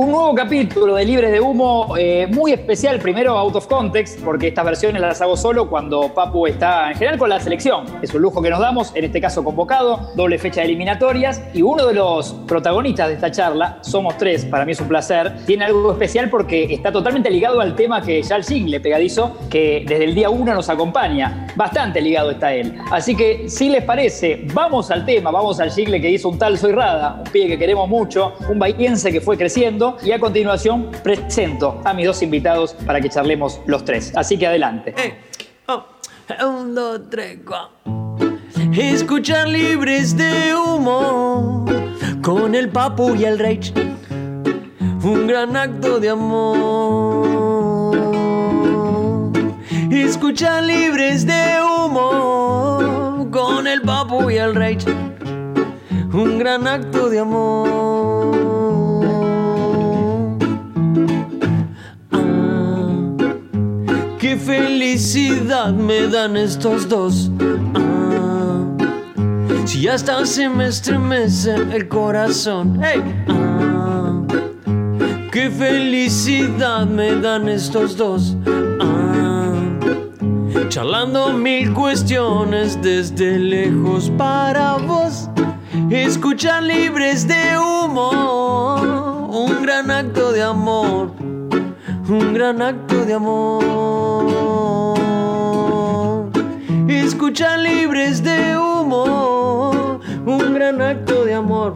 Un nuevo capítulo de Libres de Humo, eh, muy especial, primero out of context, porque estas versiones las hago solo cuando Papu está en general con la selección. Es un lujo que nos damos, en este caso convocado, doble fecha de eliminatorias, y uno de los protagonistas de esta charla, somos tres, para mí es un placer, tiene algo especial porque está totalmente ligado al tema que ya el jingle pegadizo, que desde el día uno nos acompaña. Bastante ligado está él. Así que, si les parece, vamos al tema, vamos al jingle que hizo un tal Soy Rada, un pibe que queremos mucho, un bahiense que fue creciendo y a continuación presento a mis dos invitados para que charlemos los tres. Así que adelante. Eh, oh, un, dos, tres, cuatro. Escuchar libres de humo con el papu y el rage. Un gran acto de amor. Escuchar libres de humo con el papu y el rage. Un gran acto de amor. Qué felicidad me dan estos dos. Ah, si hasta se me estremece el corazón. Hey. Ah, qué felicidad me dan estos dos. Ah, charlando mil cuestiones desde lejos para vos. Escuchar libres de humo. Un gran acto de amor un gran acto de amor. Escucha libres de humo, un gran acto de amor,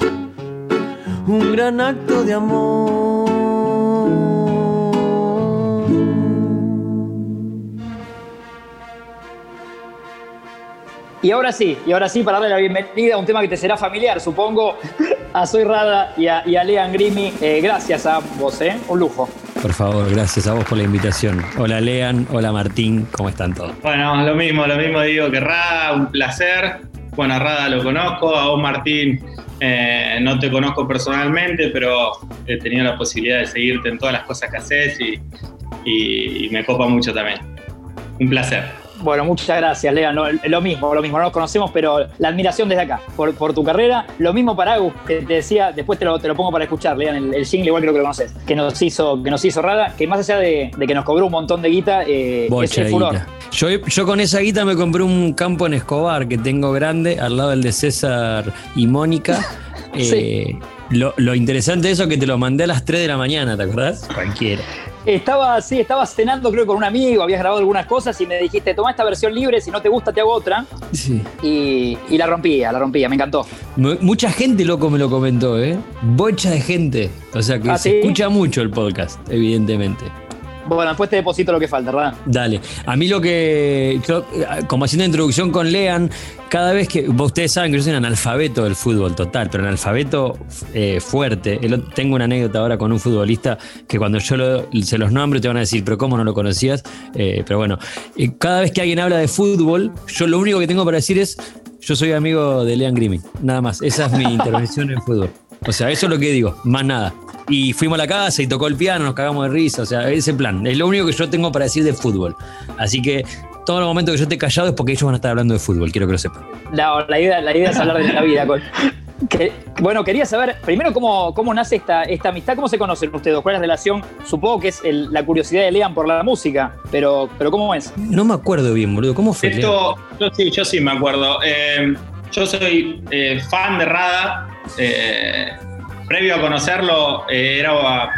un gran acto de amor. Y ahora sí, y ahora sí, para darle la bienvenida a un tema que te será familiar, supongo, a Soy Rada y a, Lean Grimi. Eh, gracias a vos, ¿eh? Un lujo. Por favor, gracias a vos por la invitación. Hola Lean, hola Martín, ¿cómo están todos? Bueno, lo mismo, lo mismo digo que Rada, un placer. Bueno, a Rada lo conozco, a vos Martín eh, no te conozco personalmente, pero he tenido la posibilidad de seguirte en todas las cosas que haces y me copa mucho también. Un placer. Bueno, muchas gracias, Lea. lo mismo, lo mismo, no nos conocemos, pero la admiración desde acá, por, por tu carrera. Lo mismo para Agus, que te decía, después te lo, te lo pongo para escuchar, Lean, el, el jingle, igual creo que lo conoces, que nos hizo, que nos hizo Rada, que más allá de, que nos cobró un montón de guita, eh, es el furor. Yo, yo con esa guita me compré un campo en Escobar que tengo grande, al lado del de César y Mónica. Eh, lo, lo, interesante de eso es que te lo mandé a las 3 de la mañana, ¿te acordás? Cualquiera. Estaba, sí, estaba cenando creo con un amigo, habías grabado algunas cosas y me dijiste, toma esta versión libre, si no te gusta te hago otra. Sí. Y, la rompía, la rompía, me encantó. Mucha gente, loco, me lo comentó, ¿eh? Bocha de gente. O sea que ¿Ah, se escucha mucho el podcast, evidentemente. Bueno, después te deposito lo que falta, ¿verdad? Dale. A mí lo que. como haciendo introducción con Lean, cada vez que. Ustedes saben que yo soy un analfabeto del fútbol total, pero analfabeto eh, fuerte. Tengo una anécdota ahora con un futbolista que cuando yo se los nombro te van a decir, pero ¿cómo no lo conocías? Eh, pero bueno, eh, cada vez que alguien habla de fútbol, yo lo único que tengo para decir es. Yo soy amigo de Lean Grimmy, nada más. Esa es mi intervención en fútbol. O sea, eso es lo que digo, más nada. Y fuimos a la casa y tocó el piano, nos cagamos de risa, o sea, ese plan. Es lo único que yo tengo para decir de fútbol. Así que todo el momento que yo esté callado es porque ellos van a estar hablando de fútbol, quiero que lo sepan. la, idea, la idea es hablar de la vida. bueno, quería saber primero cómo, cómo nace esta, esta amistad, cómo se conocen ustedes, cuál es la relación. Supongo que es la curiosidad de Lean por la música, pero, pero ¿cómo es? No me acuerdo bien, boludo. ¿Cómo fue? Esto, yo sí, yo sí me acuerdo. Eh, yo soy eh, fan de Rada. Eh, previo a conocerlo, eh, era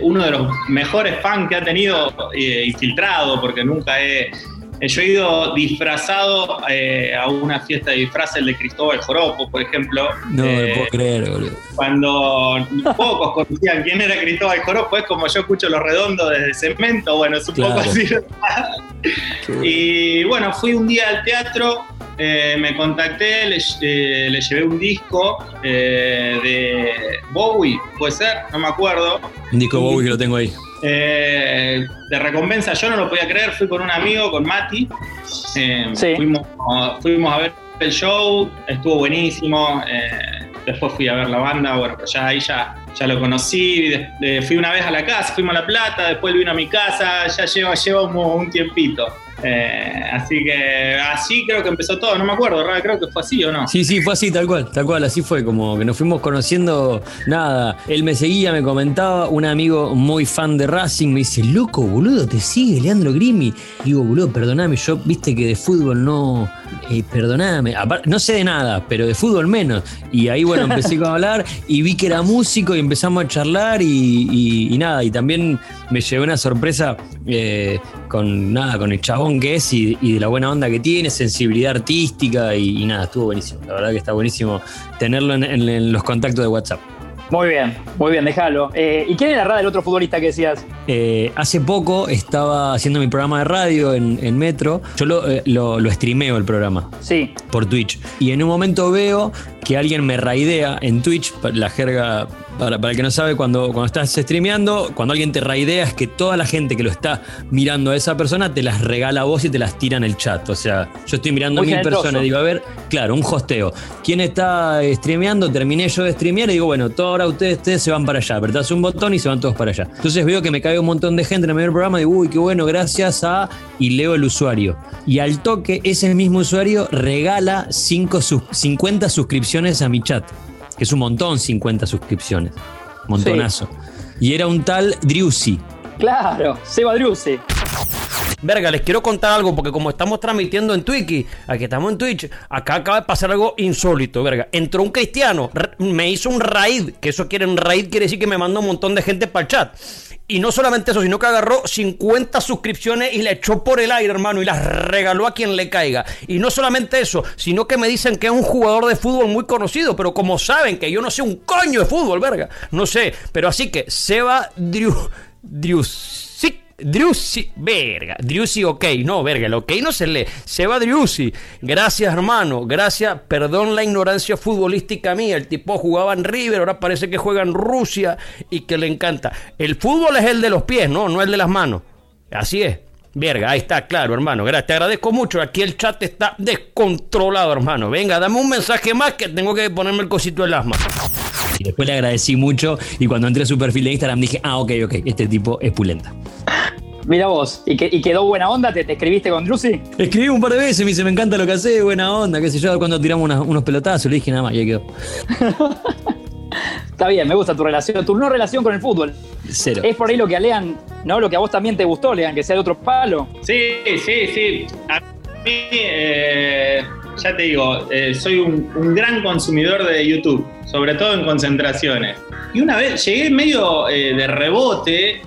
uno de los mejores fans que ha tenido infiltrado, porque nunca he. Yo he ido disfrazado a una fiesta de disfraces de Cristóbal Joropo, por ejemplo. No me puedo creer, boludo. Cuando pocos conocían quién era Cristóbal Joropo, es como yo escucho los redondos desde cemento, bueno, es un poco así. y bueno, fui un día al teatro eh, me contacté, le, eh, le, llevé un disco eh, de Bowie, puede ser, no me acuerdo. Un disco de Bowie que lo tengo ahí. de recompensa, yo no lo podía creer, fui con un amigo, con Mati. fuimos, fuimos, a ver el show, estuvo buenísimo. después fui a ver la banda, bueno, ya ahí ya, ya lo conocí. fui una vez a la casa, fuimos a La Plata, después vino a mi casa, ya lleva, llevamos un tiempito. Eh, así que así creo que empezó todo, no me acuerdo, creo que fue así o no. Sí, sí, fue así, tal cual, tal cual, así fue, como que nos fuimos conociendo, nada, él me seguía, me comentaba, un amigo muy fan de Racing me dice, loco, boludo, te sigue Leandro Grimi. Digo, boludo, perdoname, yo viste que de fútbol no, eh, perdoname, no sé de nada, pero de fútbol menos. Y ahí, bueno, empecé a hablar y vi que era músico y empezamos a charlar y, nada, y también me llevé una sorpresa eh, con nada, con el chabón que es y, de la buena onda que tiene, sensibilidad artística y, nada, estuvo buenísimo. La verdad que está buenísimo tenerlo en los contactos de WhatsApp. Muy bien, muy bien, déjalo. Eh, ¿Y quién era Rada, el otro futbolista que decías? Eh, hace poco estaba haciendo mi programa de radio en, Metro. Yo lo, eh, lo, lo, streameo el programa. Sí. Por Twitch. Y en un momento veo que alguien me raidea en Twitch, la jerga para, el que no sabe, cuando, cuando estás streameando, cuando alguien te raidea es que toda la gente que lo está mirando a esa persona te las regala a vos y te las tira en el chat. O sea, yo estoy mirando a mil personas y digo, a ver, claro, un hosteo. ¿Quién está streameando? Terminé yo de streamear y digo, bueno, todos ahora ustedes, ustedes se van para allá. Apretás un botón y se van todos para allá. Entonces veo que me cae un montón de gente en el primer programa y digo, uy, qué bueno, gracias a. Y leo el usuario. Y al toque, ese mismo usuario regala 50 suscripciones a mi chat que es un montón 50 suscripciones. Montonazo. Y era un tal Driussi. Claro, Seba Driussi. Verga, les quiero contar algo porque como estamos transmitiendo en Twitch, aquí estamos en Twitch, acá acaba de pasar algo insólito, verga. Entró un cristiano, me hizo un raid, que eso quiere un raid, quiere decir que me mandó un montón de gente para el chat. Y no solamente eso, sino que agarró 50 suscripciones y le echó por el aire, hermano, y las regaló a quien le caiga. Y no solamente eso, sino que me dicen que es un jugador de fútbol muy conocido, pero como saben que yo no sé un coño de fútbol, verga, no sé. Pero así que Seba Drew, Driussi, verga, Driussi ok, no, verga, el ok no se lee, Seba Driussi, gracias hermano, gracias, perdón la ignorancia futbolística mía, el tipo jugaba en River, ahora parece que juega en Rusia y que le encanta. El fútbol es el de los pies, no, no el de las manos, así es. Verga, ahí está, claro, hermano. Gracias, te agradezco mucho. Aquí el chat está descontrolado, hermano. Venga, dame un mensaje más que tengo que ponerme el cosito del asma. Y después le agradecí mucho y cuando entré su perfil de Instagram dije, ah, ok, ok, este tipo es pulenta. Mira vos, ¿y, que, quedó buena onda? ¿Te, escribiste con Drusi? Escribí un par de veces, me dice, me encanta lo que hace, buena onda, qué sé yo, cuando tiramos unos pelotazos, le dije nada más y ahí quedó. Está bien, me gusta tu relación, tu no relación con el fútbol. Cero. Es por ahí lo que a Lean, ¿no? Lo que a vos también te gustó, Lean, que sea de otro palo. Sí, sí, sí. A mí, eh, ya te digo, eh, soy un, gran consumidor de YouTube, sobre todo en concentraciones. Y una vez llegué medio eh, de rebote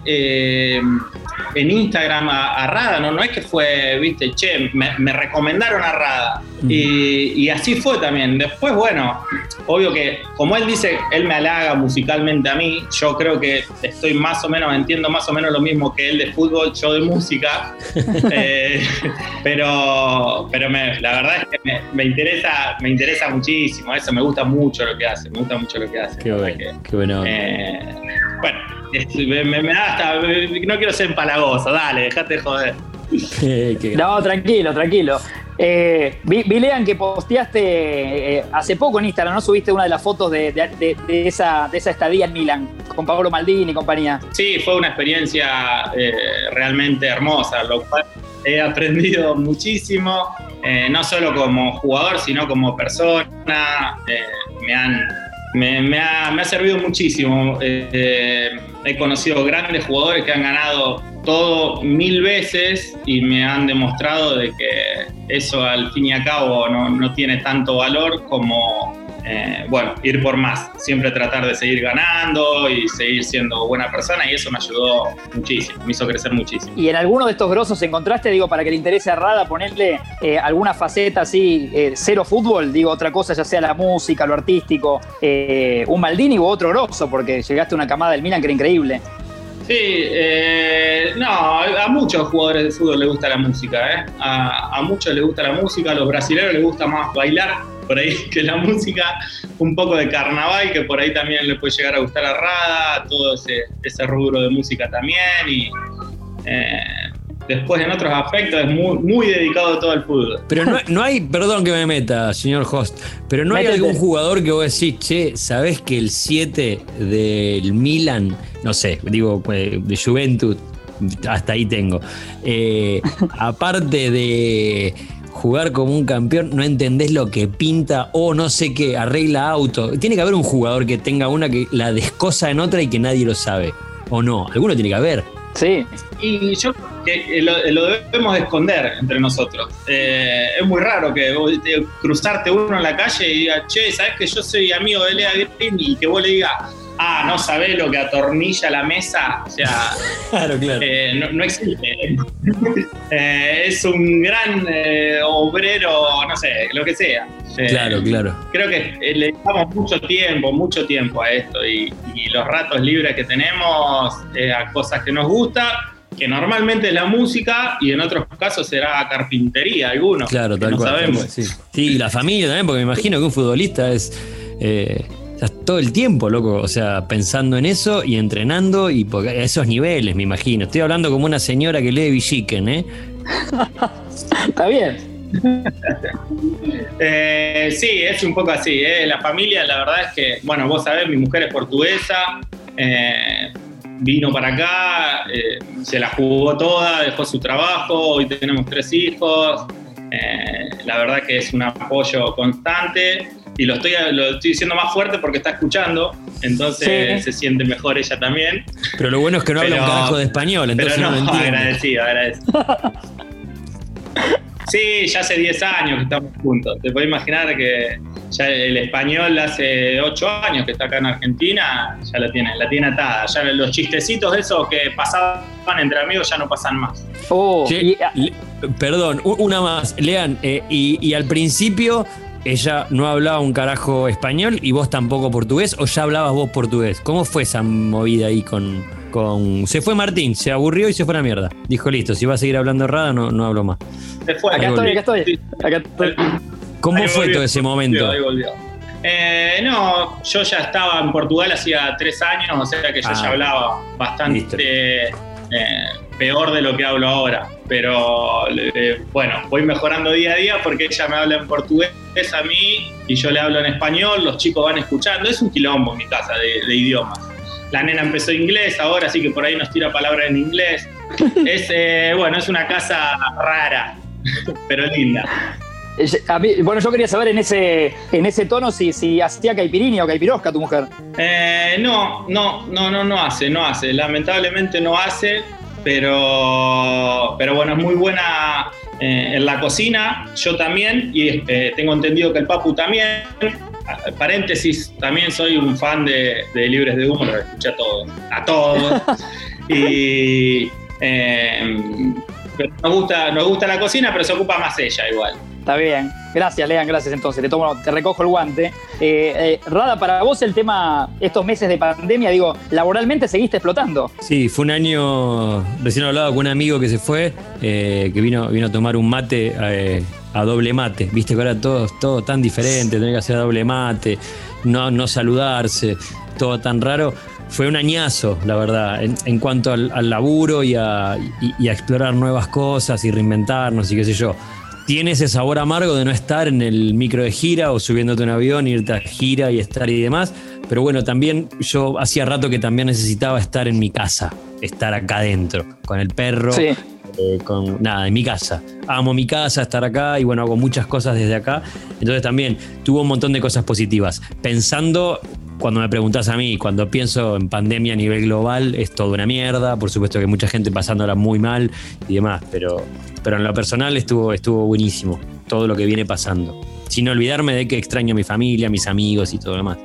en Instagram a, Rada, ¿no? Es que fue, viste, che, me, recomendaron a Rada. Y, así fue también. Después, bueno, obvio que, como él dice, él me halaga musicalmente a mí, yo creo que estoy más o menos, entiendo más o menos lo mismo que él de fútbol, yo de música. Eh, pero pero la verdad es que me, interesa, me interesa muchísimo, eso me gusta mucho lo que hace, me gusta mucho lo que hace. Qué bueno, qué bueno. Eh, bueno, me, da hasta, no quiero ser empalagoso, dale, dejate de joder. no, tranquilo, tranquilo. Eh, vi, lean que posteaste eh, hace poco en Instagram, ¿no? Subiste una de las fotos de, esa, estadía en Milán con Pablo Maldini y compañía. Sí, fue una experiencia eh, realmente hermosa, lo cual he aprendido muchísimo, no solo como jugador, sino como persona. me han me, ha, servido muchísimo. He conocido grandes jugadores que han ganado todo mil veces y me han demostrado de que eso al fin y al cabo no, no tiene tanto valor como eh, bueno, ir por más, siempre tratar de seguir ganando y seguir siendo buena persona y eso me ayudó muchísimo, me hizo crecer muchísimo. ¿Y en alguno de estos grosos encontraste, digo, para que le interese a Rada ponerle eh, alguna faceta así, eh, cero fútbol, digo, otra cosa, ya sea la música, lo artístico, un Maldini u otro grosso, porque llegaste a una camada del Milan que era increíble? Sí, no, a muchos jugadores de fútbol les gusta la música, A, a muchos les gusta la música, a los brasileños les gusta más bailar por ahí que la música, un poco de carnaval, que por ahí también le puede llegar a gustar a Rada, todo ese, ese rubro de música también. Y eh, después en otros aspectos es muy, muy dedicado a todo el fútbol. Pero no, hay, perdón que me meta, señor Host, pero no hay algún jugador que vos decís, che, ¿sabés que el 7 del Milan, no sé, digo, pues, de Juventud, hasta ahí tengo. Eh, aparte de jugar como un campeón, no entendés lo que pinta o no sé qué, arregla auto. Tiene que haber un jugador que tenga una que la descosa en otra y que nadie lo sabe. ¿O no? Alguno tiene que haber. Sí. Y yo que lo, lo debemos de esconder entre nosotros. Eh, es muy raro que vos, te- cruzarte uno en la calle y diga, che, ¿sabes que yo soy amigo de Lea Green? Y que vos le digas, ah, no sabés lo que atornilla la mesa. O sea, Claro, claro. eh, no, no existe. Eh, es un gran eh, obrero, no sé, lo que sea. Eh, Claro, claro. Creo que eh, le damos mucho tiempo, mucho tiempo a esto y, y los ratos libres que tenemos eh, a cosas que nos gusta, que normalmente es la música y en otros casos será carpintería, algunos. Claro, que tal no cual. sabemos. Sí. Sí, y la familia también, porque me imagino que un futbolista es. eh, estás todo el tiempo, loco, o sea, pensando en eso y entrenando y porque- a esos niveles, me imagino. Estoy hablando como una señora que lee Villiquen, ¿eh? Está bien. Eh, sí, es un poco así. ¿eh? La familia, la verdad es que, bueno, vos sabés, mi mujer es portuguesa, eh, vino para acá, eh, se la jugó toda, dejó su trabajo, hoy tenemos tres hijos. eh, la verdad que es un apoyo constante y lo estoy, lo estoy diciendo más fuerte porque está escuchando, entonces Sí. se siente mejor ella también. Pero lo bueno es que no habla un Pero- carajo de español, Pero entonces no, no, entiende. agradecido, agradecido. Sí, ya hace 10 años que estamos juntos. Te puedes imaginar que ya el español hace 8 años que está acá en Argentina, ya la tiene, la tiene atada. Ya los chistecitos de esos que pasaban entre amigos ya no pasan más. Oh, Che, y- ah, le- perdón, una más. Lean, eh, y, y al principio ella no hablaba un carajo español y vos tampoco portugués, o ya hablabas vos portugués. ¿Cómo fue esa movida ahí con, con. Se fue Martín, se aburrió y se fue a la mierda. Dijo, listo, si va a seguir hablando rada, no, no hablo más. Se fue. acá estoy, acá estoy. Acá estoy. ¿Cómo Ahí fue volvió, todo ese momento? volvió, ahí volvió. Eh, no, yo ya estaba en Portugal hacía tres años, o sea que yo Ah. ya hablaba bastante eh, peor de lo que hablo ahora. Pero eh, bueno, voy mejorando día a día porque ella me habla en portugués a mí y yo le hablo en español, los chicos van escuchando. Es un quilombo en mi casa de, de idiomas. La nena empezó inglés ahora, así que por ahí nos tira palabras en inglés. Es, eh, bueno, es una casa rara, pero linda. A mí- bueno, yo quería saber en ese, en ese tono si, si hacía caipirinha o caipirosca tu mujer. Eh, no, no, no, no, no hace, no hace. Lamentablemente no hace, pero, pero bueno, es muy buena eh, en la cocina. Yo también, y eh, tengo entendido que el Papu también. Paréntesis, también soy un fan de, de Libres de Humo, lo escuché a todos. A todos. y eh, nos, gusta, nos gusta la cocina, pero se ocupa más ella igual. Está bien. Gracias, Lean, gracias entonces. Te, tomo, te recojo el guante. Eh, eh, Rada, para vos el tema, estos meses de pandemia, digo, laboralmente seguiste explotando. Sí, fue un año. Recién hablaba con un amigo que se fue, eh, que vino, vino a tomar un mate a doble mate. Viste que ahora todo, todo tan diferente, tener que hacer doble mate, no, no saludarse, todo tan raro. Fue un añazo, la verdad, en, cuanto al, laburo y a explorar nuevas cosas y reinventarnos y qué sé yo. Tiene ese sabor amargo de no estar en el micro de gira o subiéndote a un avión, irte a gira y estar y demás. Pero bueno, también yo hacía rato que también necesitaba estar en mi casa, estar acá adentro, con el perro, Sí. eh, con nada, en mi casa. Amo mi casa, estar acá y bueno, hago muchas cosas desde acá. Entonces también tuvo un montón de cosas positivas. Pensando, cuando me preguntas a mí, cuando pienso en pandemia a nivel global, es toda una mierda. Por supuesto que mucha gente pasándola muy mal y demás, pero, pero en lo personal estuvo, estuvo buenísimo todo lo que viene pasando. Sin olvidarme de que extraño a mi familia, a mis amigos y todo lo demás.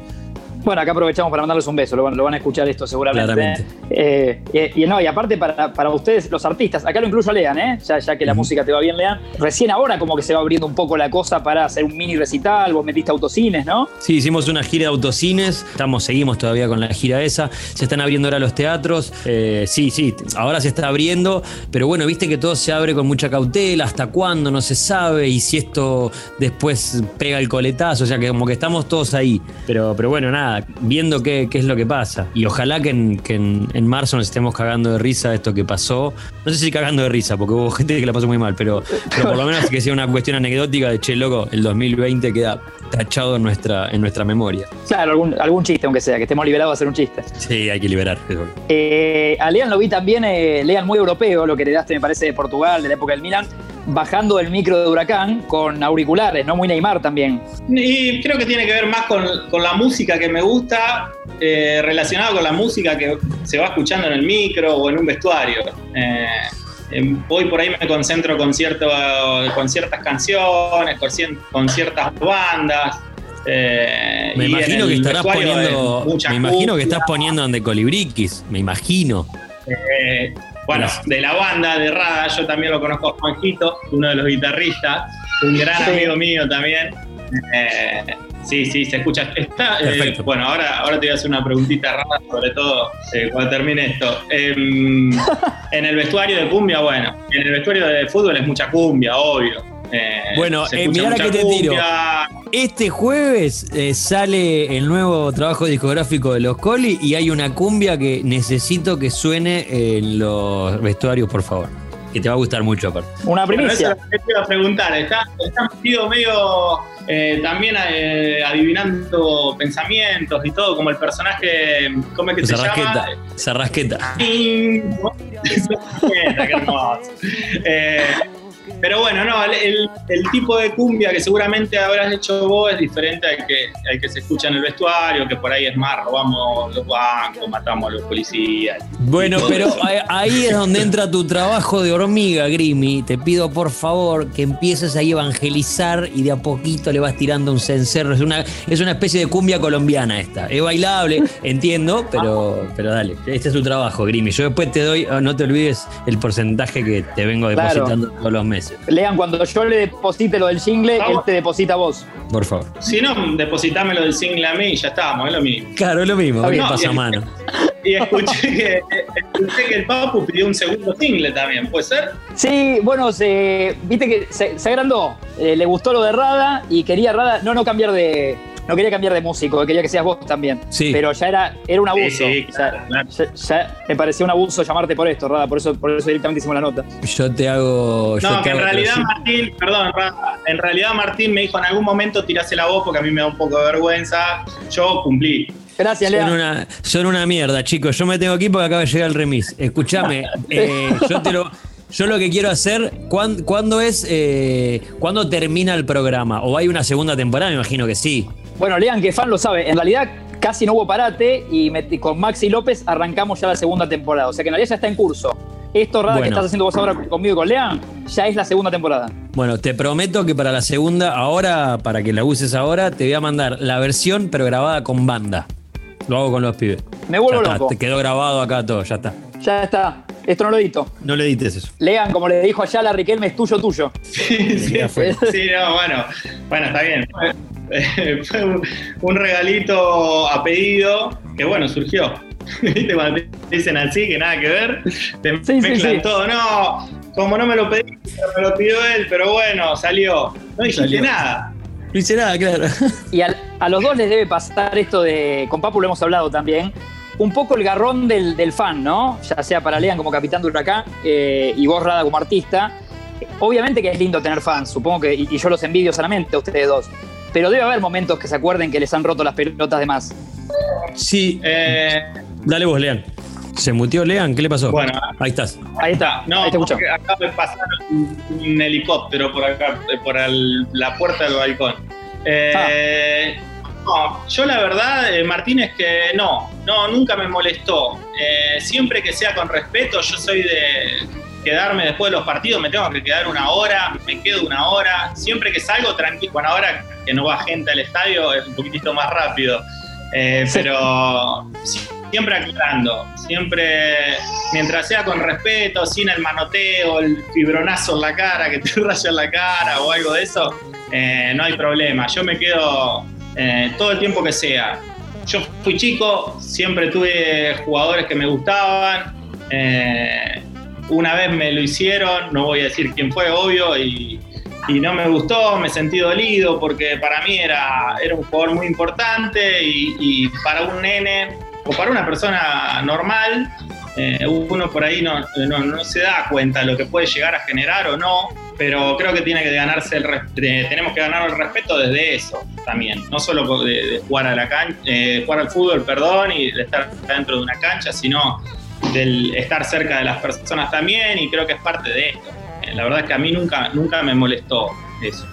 Bueno, acá aprovechamos para mandarles un beso, lo van, lo van a escuchar esto seguramente. Eh, y, y no, y aparte para, para ustedes, los artistas, acá lo incluyo a Lean, ¿eh? ya, ya que la música te va bien, Lean. Recién ahora como que se va abriendo un poco la cosa para hacer un mini recital, vos metiste autocines, ¿no? Sí, hicimos una gira de autocines, estamos, seguimos todavía con la gira esa, se están abriendo ahora los teatros, eh, sí, sí, ahora se está abriendo, pero bueno, viste que todo se abre con mucha cautela, hasta cuándo no se sabe, y si esto después pega el coletazo, o sea que como que estamos todos ahí, pero, pero bueno, nada, nada, viendo qué, qué es lo que pasa. Y ojalá que, en, que en, en marzo nos estemos cagando de risa de esto que pasó. No sé si cagando de risa, porque hubo gente que la pasó muy mal, pero, pero por lo menos que sea una cuestión anecdótica de che, loco, el 2020 queda tachado en nuestra, en nuestra memoria. Claro, algún, algún chiste, aunque sea, que estemos liberados de hacer un chiste. Sí, hay que liberar. eso. Eh, a Lean lo vi también, eh, Lean muy europeo, lo que heredaste me parece de Portugal, de la época del Milan, bajando del micro de Huracán con auriculares, ¿no? Muy Neymar también. Y creo que tiene que ver más con, con la música que me gusta, eh, relacionado con la música que se va escuchando en el micro o en un vestuario. Eh, eh, hoy por ahí me concentro con, cierto, con ciertas canciones, con, cien- con ciertas bandas. eh, Me imagino el que estarás poniendo. Me imagino que estás poniendo donde colibriquis. Me imagino. Eh, bueno, de la banda de Rada, yo también lo conozco a Juanjito, uno de los guitarristas, un gran Sí. amigo mío también. Eh, sí, sí, se escucha. Está, eh, Perfecto. bueno, ahora, ahora te voy a hacer una preguntita rara, sobre todo eh, cuando termine esto. Em, en el vestuario de cumbia, bueno, en el vestuario de fútbol es mucha cumbia, obvio. Eh, Bueno, eh, mirá la que te tiro. cumbia. Este jueves eh, sale el nuevo trabajo discográfico de los Coli y hay una cumbia que necesito que suene en los vestuarios, por favor. Que te va a gustar mucho, aparte. Una Bueno, eso primicia. te iba a preguntar. Está, está metido medio eh, también eh, adivinando pensamientos y todo, como el personaje, ¿cómo es que se Sarrasqueta. llama? Sarrasqueta. Qué hermoso. Pero bueno, no, el, el tipo de cumbia que seguramente habrás hecho vos es diferente al que, al que se escucha en el vestuario, que por ahí es más, robamos los bancos, matamos a los policías. Bueno, pero ahí- ahí es donde entra tu trabajo de hormiga, Grimy. Te pido por favor que empieces ahí a evangelizar y de a poquito le vas tirando un cencerro. Es una, es una especie de cumbia colombiana esta. Es bailable, entiendo, pero, pero dale. Este es tu trabajo, Grimy. Yo después te doy, oh, no te olvides el porcentaje que te vengo Claro. depositando todos los meses. Lean, cuando yo le deposite lo del jingle, él te deposita a vos. Por favor. Si no, depositámelo del single a mí y ya estamos, es lo mismo. Claro, es lo mismo. Está ¿qué bien. pasa, mano? Y escuché que, escuché que el Papu pidió un segundo single también, ¿puede ser? Sí, bueno, se, viste que se, se agrandó. Eh, le gustó lo de Rada y quería Rada, no, no cambiar de. No quería cambiar de músico, quería que seas vos también. Sí. Pero ya era, era un abuso. Sí, claro, claro. ya, ya me parecía un abuso llamarte por esto, Rada. Por eso, por eso directamente hicimos la nota. Yo te hago. yo No, te que en realidad. Martín, perdón, Rafa, en realidad Martín me dijo en algún momento tirase la voz porque a mí me da un poco de vergüenza. Yo cumplí. Gracias, Son Lean. una, son una mierda, chicos. Yo me tengo aquí porque acaba de llegar el remis. Escúchame, eh, yo te lo. Yo lo que quiero hacer, ¿cuán- ¿cuándo es, eh, cuándo termina el programa? ¿O hay una segunda temporada? Me imagino que sí. Bueno, Lean, que fan lo sabe. En realidad casi no hubo parate y me- con Maxi López arrancamos ya la segunda temporada. O sea que en realidad ya está en curso. Esto, Rada, que estás haciendo vos ahora conmigo y con Lean, ya es la segunda temporada. Bueno, te prometo que para la segunda, ahora, para que la uses ahora, te voy a mandar la versión, pero grabada con banda. Lo hago con los pibes. Me vuelvo Ya está, loco. Te quedó grabado acá todo, ya está. Ya está. Esto no lo edito. No le edites eso. Lean, como le dijo allá la Riquelme, es tuyo, tuyo. Sí, sí, fue. sí, no, bueno, bueno, está bien. Fue, un, un regalito a pedido que, bueno, surgió. ¿Viste? Cuando te dicen así, que nada que ver, te Sí, mezclan sí. todo. No, como no me lo pedí, me lo pidió él, pero bueno, salió. No dijiste Salió. nada. No hice nada, claro. Y a los dos les debe pasar esto de, con Papu lo hemos hablado también, un poco el garrón del, del fan, ¿no? Ya sea para Lean como capitán de Huracán eh, y vos, Rada, como artista. Obviamente que es lindo tener fans, supongo que, y, y yo los envidio solamente a ustedes dos. Pero debe haber momentos que se acuerden que les han roto las pelotas de más. Sí, Eh, dale vos, Lean. ¿Se mutió Lean? ¿Qué le pasó? bueno, Ahí estás. Ahí está, no, ahí te escucho. porque acaba de pasar un, helicóptero por acá, eh, por el- la puerta del balcón. Eh, no, yo la verdad, eh, Martín, es que no, no, nunca me molestó. Eh, siempre que sea con respeto, yo soy de quedarme después de los partidos, me tengo que quedar una hora, me quedo una hora. Siempre que salgo, tranquilo. Bueno, ahora que no va gente al estadio, es un poquitito más rápido. Eh, pero siempre aclarando, siempre mientras sea con respeto, sin el manoteo, el fibronazo en la cara, que te raya en la cara o algo de eso, eh, no hay problema. Yo me quedo eh, todo el tiempo que sea. Yo fui chico, siempre tuve jugadores que me gustaban. eh, una vez me lo hicieron, no voy a decir quién fue, obvio, y no me gustó, me sentí dolido porque para mí era, era un jugador muy importante y, y para un nene o para una persona normal, eh, uno por ahí no, no, no, se da cuenta de lo que puede llegar a generar o no, pero creo que tiene que ganarse el tenemos que ganar el respeto desde eso también, no solo de, jugar a la cancha, eh, jugar al fútbol, perdón, y de estar dentro de una cancha, sino del estar cerca de las personas también, y creo que es parte de esto. Eh, la verdad es que a mí nunca, nunca me molestó eso.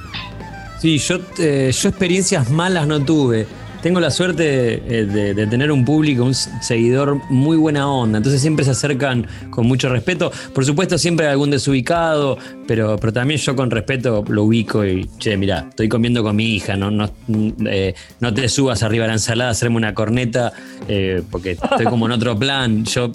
Sí, yo, yo experiencias malas no tuve tengo la suerte eh, de, tener un público, un seguidor muy buena onda. Entonces siempre se acercan con mucho respeto. Por supuesto, siempre hay algún desubicado, pero, pero también yo con respeto lo ubico y, che, mira, estoy comiendo con mi hija, no, no, eh, no te subas arriba de la ensalada a hacerme una corneta, eh, porque estoy como en otro plan. Yo,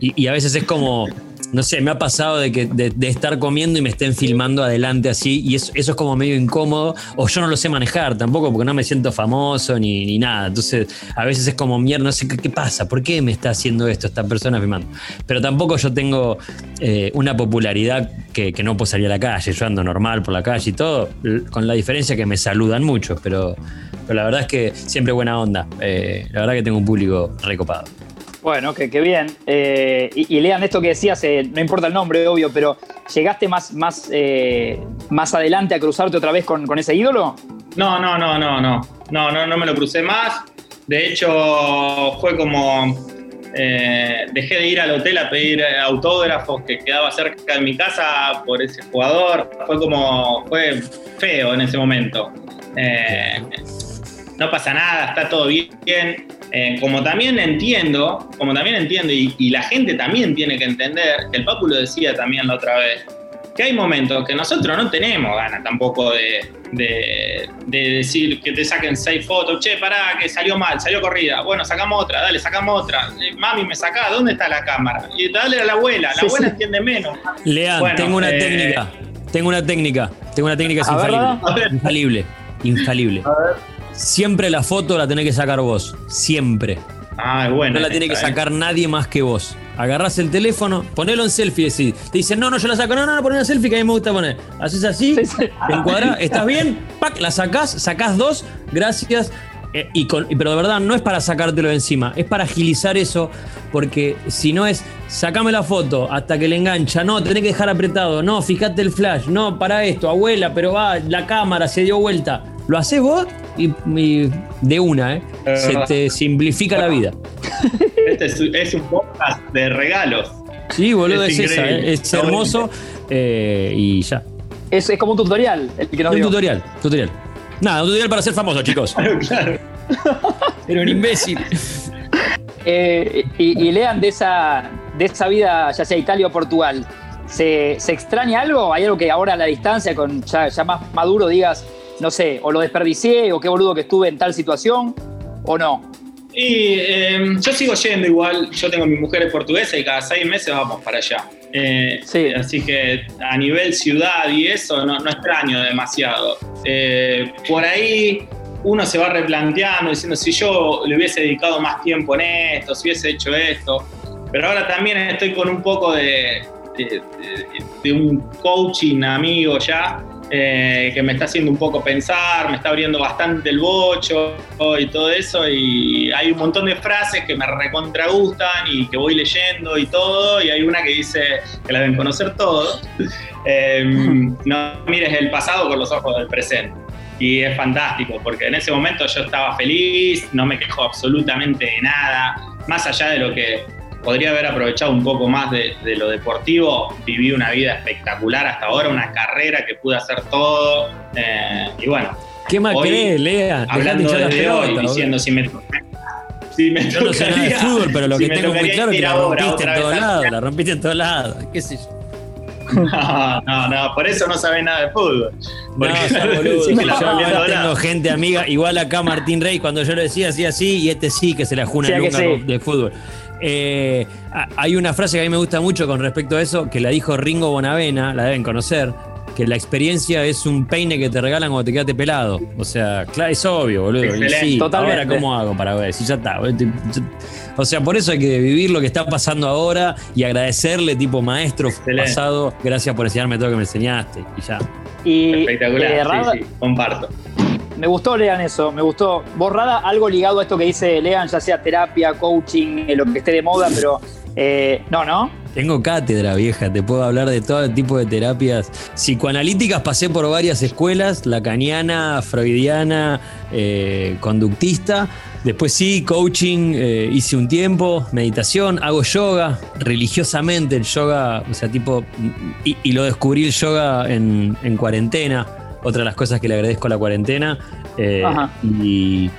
y a veces es como no sé, me ha pasado de, que, de, estar comiendo y me estén filmando adelante así, y eso, eso, es como medio incómodo, o yo no lo sé manejar tampoco, porque no me siento famoso ni, ni nada. Entonces, a veces es como mierda, no sé qué, pasa, ¿por qué me está haciendo esto esta persona filmando? Pero tampoco yo tengo eh, una popularidad que, no puedo salir a la calle, yo ando normal por la calle y todo, con la diferencia que me saludan mucho, pero, pero la verdad es que siempre buena onda. Eh, la verdad que tengo un público recopado. Bueno, que, bien. Eh, y, lean esto que decías, eh, no importa el nombre, obvio, pero ¿llegaste más, más, eh, más adelante a cruzarte otra vez con, ese ídolo? No, no, no, no, no. No, no, no me lo crucé más. De hecho, fue como. dejé de ir al hotel a pedir autógrafos que quedaba cerca de mi casa por ese jugador. Fue como. Fue feo en ese momento. no pasa nada, está todo bien eh, como también entiendo, como también entiendo, y, la gente también tiene que entender, el Papu lo decía también la otra vez, que hay momentos que nosotros no tenemos ganas tampoco de, decir que te saquen seis fotos, che, pará, que salió mal, salió corrida, bueno, sacamos otra, dale, sacamos otra, eh, mami, me saca, ¿dónde está la cámara? Y dale a la abuela, la abuela entiende menos. Lean, tengo una eh, técnica, tengo una técnica, tengo una técnica infalible, infalible, infalible. A ver siempre la foto la tenés que sacar vos. Siempre. Ah, bueno. No la tiene que sacar nadie más que vos. Agarrás el teléfono, ponelo en selfie. Decís, te dicen, no, no, yo la saco. No, no, no, poné una selfie que a mí me gusta poner. Haces así, te encuadrás, estás bien, pac, la sacás, sacás dos, gracias. Eh, y pero de verdad no es para sacártelo de encima, es para agilizar eso, porque si no es, sacame la foto hasta que le engancha, no, tenés que dejar apretado, no, fíjate el flash, no, para esto, abuela, pero va, la cámara se dio vuelta. Lo haces vos y, de una, ¿eh? Se te simplifica la vida. Este es, un podcast de regalos. Sí, boludo, es, esa, ¿eh? es hermoso eh, y ya. Es, es, como un tutorial. El que un tutorial, tutorial. Nada, un tutorial para ser famoso, chicos. claro. Era un imbécil. Eh, y, lean de esa, de esa vida, ya sea Italia o Portugal. ¿Se, extraña algo? ¿Hay algo que ahora a la distancia, con ya, ya más maduro, digas, no sé, o lo desperdicié, o qué boludo que estuve en tal situación, o no. Y em, yo sigo yendo igual, yo tengo mi mujer es portuguesa y cada seis meses vamos para allá. Eh, sí. Así que a nivel ciudad y eso no, extraño demasiado. Eh, por ahí uno se va replanteando diciendo si yo le hubiese dedicado más tiempo en esto, si hubiese hecho esto. Pero ahora también estoy con un poco de, de un coaching amigo ya eh, que me está haciendo un poco pensar, me está abriendo bastante el bocho y todo eso, y hay un montón de frases que me recontra gustan y que voy leyendo y todo, y hay una que dice que la deben conocer todos, em, no mires el pasado con los ojos del presente. Y es fantástico, porque en ese momento yo estaba feliz, no me quejo absolutamente de nada, más allá de lo que podría haber aprovechado un poco más de, lo deportivo. Viví una vida espectacular hasta ahora, una carrera que pude hacer todo. Eh, y bueno. ¿Qué más crees, Lea? Hablando desde hoy, diciendo si me. Si me Yo no sé nada de fútbol, pero lo que tengo muy claro es que la rompiste en todos lados, la rompiste en todos lados, qué sé yo. No, no, no, por eso no sabe nada de fútbol. Porque no, boludo, yo tengo gente amiga, igual acá Martín Rey, cuando yo lo decía, así así, y este sí que se la juna nunca de fútbol. Eh, hay una frase que a mí me gusta mucho con respecto a eso, que la dijo Ringo Bonavena, la deben conocer, que la experiencia es un peine que te regalan cuando te quedaste pelado. O sea, claro, es obvio, boludo. sí, ahora cómo hago para ver, si ya está. O sea, por eso hay que vivir lo que está pasando ahora y agradecerle, tipo maestro pasado, gracias por enseñarme todo lo que me enseñaste. Y ya. Y, Espectacular, eh, Rada- sí, sí, comparto. Me gustó, Lean, eso, me gustó. Borrada, algo ligado a esto que dice Lean, ya sea terapia, coaching, eh, lo que esté de moda, pero eh, no, ¿no? Tengo cátedra, vieja, te puedo hablar de todo tipo de terapias psicoanalíticas. Pasé por varias escuelas, lacaniana, freudiana, eh, conductista. Después sí, coaching, eh, hice un tiempo, meditación, hago yoga, religiosamente el yoga, o sea, tipo, y, y lo descubrí el yoga en, en cuarentena, otra de las cosas que le agradezco a la cuarentena. eh, Ajá. y,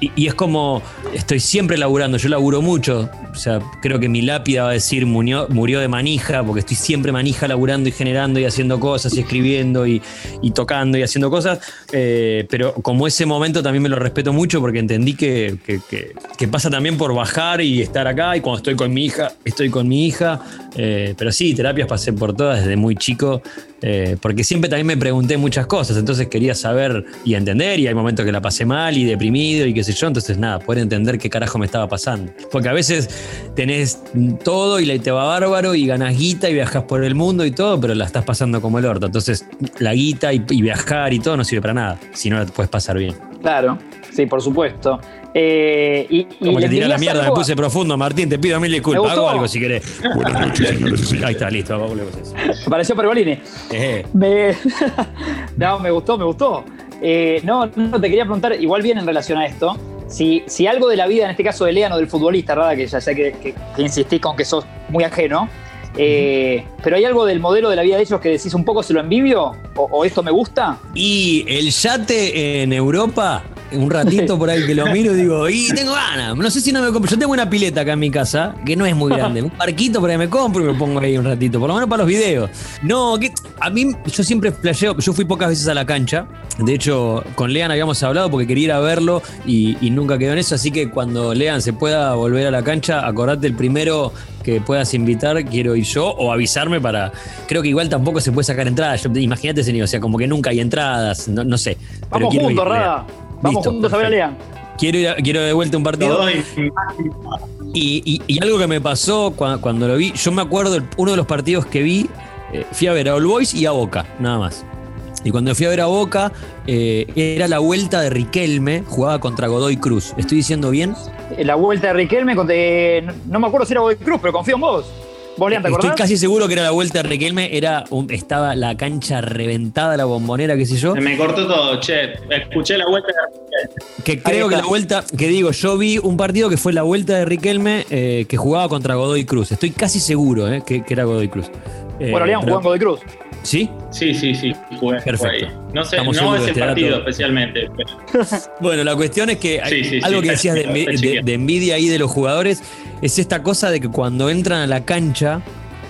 y- y es como, estoy siempre laburando, yo laburo mucho, o sea, creo que mi lápida va a decir murió, murió de manija, porque estoy siempre manija laburando y generando y haciendo cosas y escribiendo y, tocando y haciendo cosas, eh, pero como ese momento también me lo respeto mucho porque entendí que pasa también por bajar y estar acá y cuando estoy con mi hija, estoy con mi hija, eh, pero sí, terapias pasé por todas desde muy chico, eh, porque siempre también me pregunté muchas cosas, entonces quería saber y entender, y hay momentos que la pasé mal y deprimido y qué sé yo, entonces nada, poder entender qué carajo me estaba pasando. Porque a veces tenés todo y te va bárbaro y ganas guita y viajas por el mundo y todo, pero la estás pasando como el orto. Entonces la guita y, y viajar y todo no sirve para nada, si no la puedes pasar bien. Claro, sí, por supuesto. Eh, y, y Como le tiré la mierda, me algo puse profundo, Martín, te pido mil disculpas, hago algo si querés. Buenas noches, señores. Ahí está, listo, así. Me pareció Pergolini. Eh, Me... no, me gustó, me gustó. Eh, no, no, te quería preguntar, igual bien en relación a esto, si, algo de la vida, en este caso de Lean o del futbolista, Rada, que ya sé que, que- insistís con que sos muy ajeno, eh, pero hay algo del modelo de la vida de ellos que decís un poco se lo envidio o, o esto me gusta. Y el yate en Europa, un ratito por ahí que lo miro y digo, y tengo ganas. No sé si no me compro. Yo tengo una pileta acá en mi casa, que no es muy grande. Un barquito por ahí me compro y me pongo ahí un ratito, por lo menos para los videos. No, que a mí, yo siempre flasheo, yo fui pocas veces a la cancha. De hecho, con Lean habíamos hablado porque quería ir a verlo y, y nunca quedó en eso. Así que cuando Lean se pueda volver a la cancha, acordate el primero que puedas invitar, quiero ir yo o avisarme para. Creo que igual tampoco se puede sacar entradas. Imagínate ese nivel, o sea, como que nunca hay entradas, no, no sé. Pero Vamos juntos. Rada. Vamos Listo, juntos a ver a. Quiero, ir a- quiero de vuelta un partido. Y, y- y algo que me pasó cua- cuando, lo vi, yo me acuerdo, el- uno de los partidos que vi, eh, fui a ver a All Boys y a Boca, nada más. Y cuando fui a ver a Boca, eh, era la vuelta de Riquelme, jugaba contra Godoy Cruz. ¿Estoy diciendo bien? Eh, La vuelta de Riquelme, eh, no me acuerdo si era Godoy Cruz, pero confío en vos. ¿Vos, Lean, te Estoy casi seguro que era la vuelta de Riquelme, era un- estaba la cancha reventada, la bombonera, qué sé yo. Se me cortó todo, che. Escuché la vuelta de Que creo que la vuelta, que digo, yo vi un partido que fue la vuelta de Riquelme eh, que jugaba contra Godoy Cruz. Estoy casi seguro eh, que, que era Godoy Cruz. Eh, Bueno, pero- jugó en Godoy Cruz. ¿Sí? Sí, sí, sí, jugué. Perfecto. jugué. No sé, no ese partido especialmente. pero- Bueno, la cuestión es que Sí, sí, algo que decías de, de- de envidia ahí de los jugadores es esta cosa de que cuando entran a la cancha,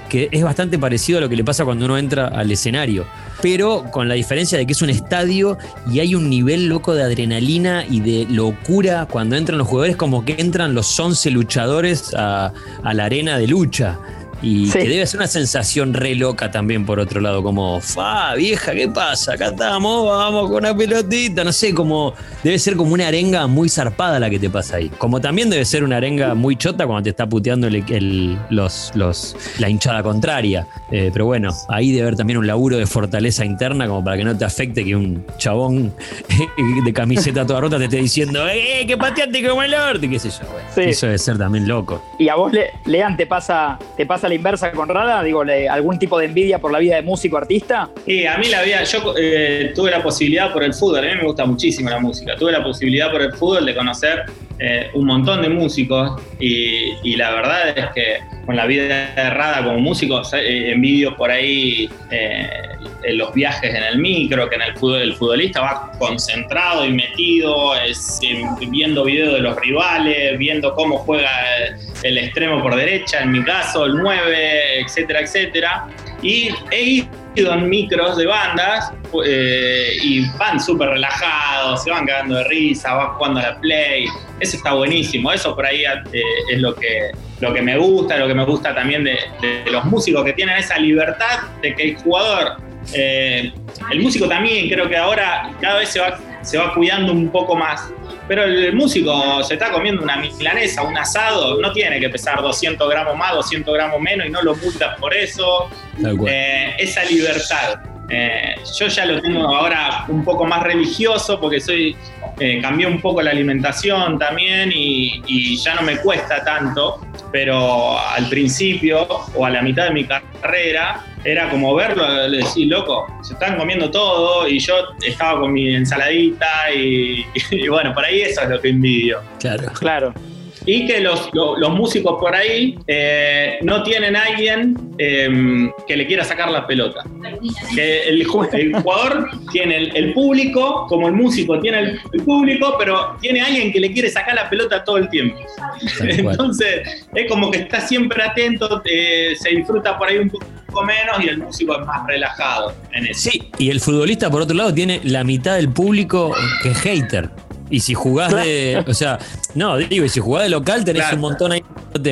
que es bastante parecido a lo que le pasa cuando uno entra al escenario, pero con la diferencia de que es un estadio y hay un nivel loco de adrenalina y de locura cuando entran los jugadores, como que entran los 11 luchadores a, a la arena de lucha. Y Sí. que debe ser una sensación re loca también, por otro lado, como, fa, vieja, ¿qué pasa? Acá estamos, vamos con una pelotita, no sé, como, debe ser como una arenga muy zarpada la que te pasa ahí. Como también debe ser una arenga muy chota cuando te está puteando el- el- los, los, la hinchada contraria. Eh, pero bueno, ahí debe haber también un laburo de fortaleza interna, como para que no te afecte que un chabón de camiseta toda rota te esté diciendo, ¡eh, que pateaste como el orto! y qué sé yo, güey. Sí. Eso debe ser también loco. Y a vos, Le- Lean, ¿te pasa, ¿te pasa la inversa con Rada? Digo, ¿algún tipo de envidia por la vida de músico artista? Sí, a mí la vida, yo eh, tuve la posibilidad por el fútbol, a mí me gusta muchísimo la música, tuve la posibilidad por el fútbol de conocer eh, un montón de músicos y, la verdad es que con la vida errada como músico, eh, envidio por ahí los viajes en el micro, que en el fútbol futbolista va concentrado y metido, es, viendo videos de los rivales, viendo cómo juega el extremo por derecha, en mi caso, el 9, etcétera, etcétera. Y he ido en micros de bandas eh, y van súper relajados, se van cagando de risa, van jugando a la play. Eso está buenísimo. Eso por ahí eh, es lo que, lo que me gusta, lo que me gusta también de los músicos que tienen esa libertad de que el jugador, eh, el músico también creo que ahora cada vez se va, se va cuidando un poco más. Pero el músico se está comiendo una milanesa, un asado, no tiene que pesar 200 gramos más, 200 gramos menos y no lo multas por eso. Eh, esa libertad Eh, yo ya lo tengo ahora un poco más religioso porque soy eh, cambié un poco la alimentación también y, y, ya no me cuesta tanto, pero al principio o a la mitad de mi carrera era como verlo, decir, loco, se están comiendo todo y yo estaba con mi ensaladita y, y bueno, por ahí eso es lo que envidio. Claro. Claro y que los, los, músicos por ahí eh, no tienen a alguien eh, que le quiera sacar la pelota. Que el, el jugador tiene el, público, como el músico tiene el, público, pero tiene alguien que le quiere sacar la pelota todo el tiempo. Entonces es como que está siempre atento, eh, se disfruta por ahí un poco menos y el músico es más relajado en eso. Sí, y el futbolista por otro lado tiene la mitad del público que es hater. Y si jugás de. O sea, no, digo, y si jugás de local tenés un montón ahí.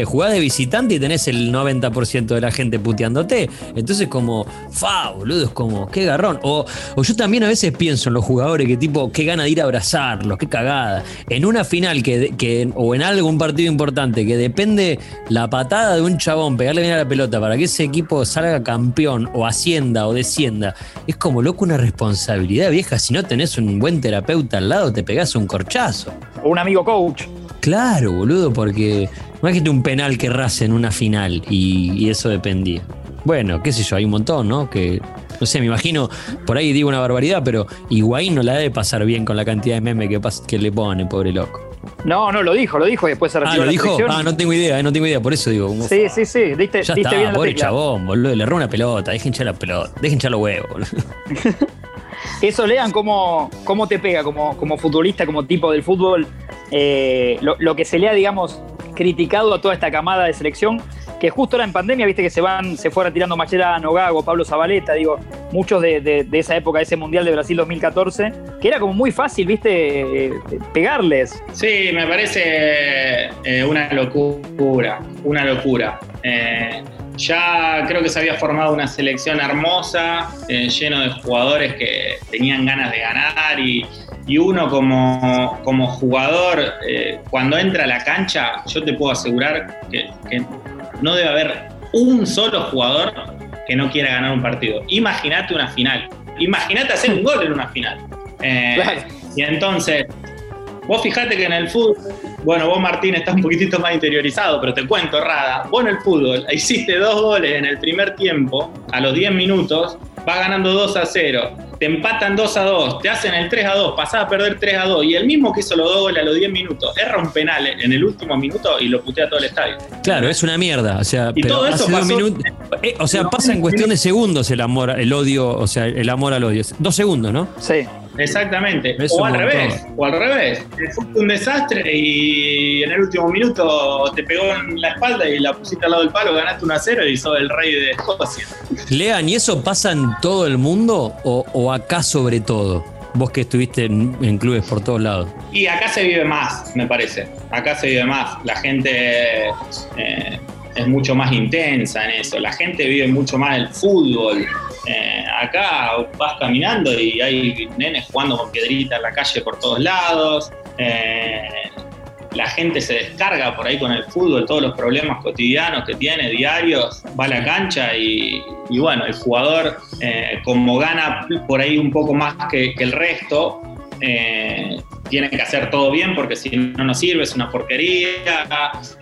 Jugás de visitante y tenés el 90% de la gente puteándote. Entonces, como, fa, boludo, es como, qué garrón. O, o, yo también a veces pienso en los jugadores que, tipo, qué gana de ir a abrazarlos, qué cagada. En una final que, que o en algún partido importante que depende la patada de un chabón, pegarle bien a la pelota para que ese equipo salga campeón o ascienda o descienda, es como loco una responsabilidad vieja. Si no tenés un buen terapeuta al lado, te pegás un corchazo. O un amigo coach. Claro, boludo, porque imagínate un penal que race en una final y, eso dependía. Bueno, qué sé yo, hay un montón, ¿no? Que, no sé, me imagino, por ahí digo una barbaridad, pero Higuaín no la debe pasar bien con la cantidad de memes que, que le pone, pobre loco. No, no lo dijo, lo dijo y después se ah, retiró. Ah, lo dijo. Ah, no tengo idea, no tengo idea, por eso digo. Sí, sí, sí. Diste, ya está, pobre chabón, boludo. Le erró una pelota, dejen echar la pelota, dejen echar los huevos, boludo. Eso, Lean, cómo, cómo te pega como, como futbolista, como tipo del fútbol, eh, lo, que se le ha, digamos, criticado a toda esta camada de selección, que justo ahora en pandemia, viste que se van, se fue retirando Mascherano, Gago, Pablo Zabaleta, digo, muchos de, esa época, de ese Mundial de Brasil 2014, que era como muy fácil, viste, eh, pegarles. Sí, me parece eh, una locura, una locura. Ya creo que se había formado una selección hermosa, eh, lleno de jugadores que tenían ganas de ganar y, uno como, como jugador, eh, cuando entra a la cancha, yo te puedo asegurar que, no debe haber un solo jugador que no quiera ganar un partido. Imagínate una final, imagínate hacer un gol en una final. Eh, y entonces, Vos fijate que en el fútbol, bueno, vos Martín estás un poquitito más interiorizado, pero te cuento, Rada, vos en el fútbol hiciste dos goles en el primer tiempo, a los 10 minutos, vas ganando 2 a 0, te empatan 2 a 2, te hacen el 3 a 2, pasás a perder 3 a 2, y el mismo que hizo los dos goles a los 10 minutos, erra un penal en el último minuto y lo putea todo el estadio. Claro, es una mierda, o sea, y todo eso pasó, eh, o sea, pasa en cuestión de segundos el amor, el odio, o sea, el amor al odio. Dos segundos, ¿no? Sí. Exactamente. o al revés, o al revés. Fue un desastre y en el último minuto te pegó en la espalda y la pusiste al lado del palo, ganaste 1 a 0 y sos el rey de Escocia. Lean, ¿y eso pasa en todo el mundo o, acá sobre todo? Vos que estuviste en, clubes por todos lados. Y acá se vive más, me parece. Acá se vive más. La gente eh, es mucho más intensa en eso. La gente vive mucho más el fútbol. Eh, acá vas caminando y hay nenes jugando con piedrita en la calle por todos lados. Eh, la gente se descarga por ahí con el fútbol, todos los problemas cotidianos que tiene, diarios, va a la cancha y, bueno, el jugador, eh, como gana por ahí un poco más que, que el resto, tienen que hacer todo bien porque si no nos sirve es una porquería.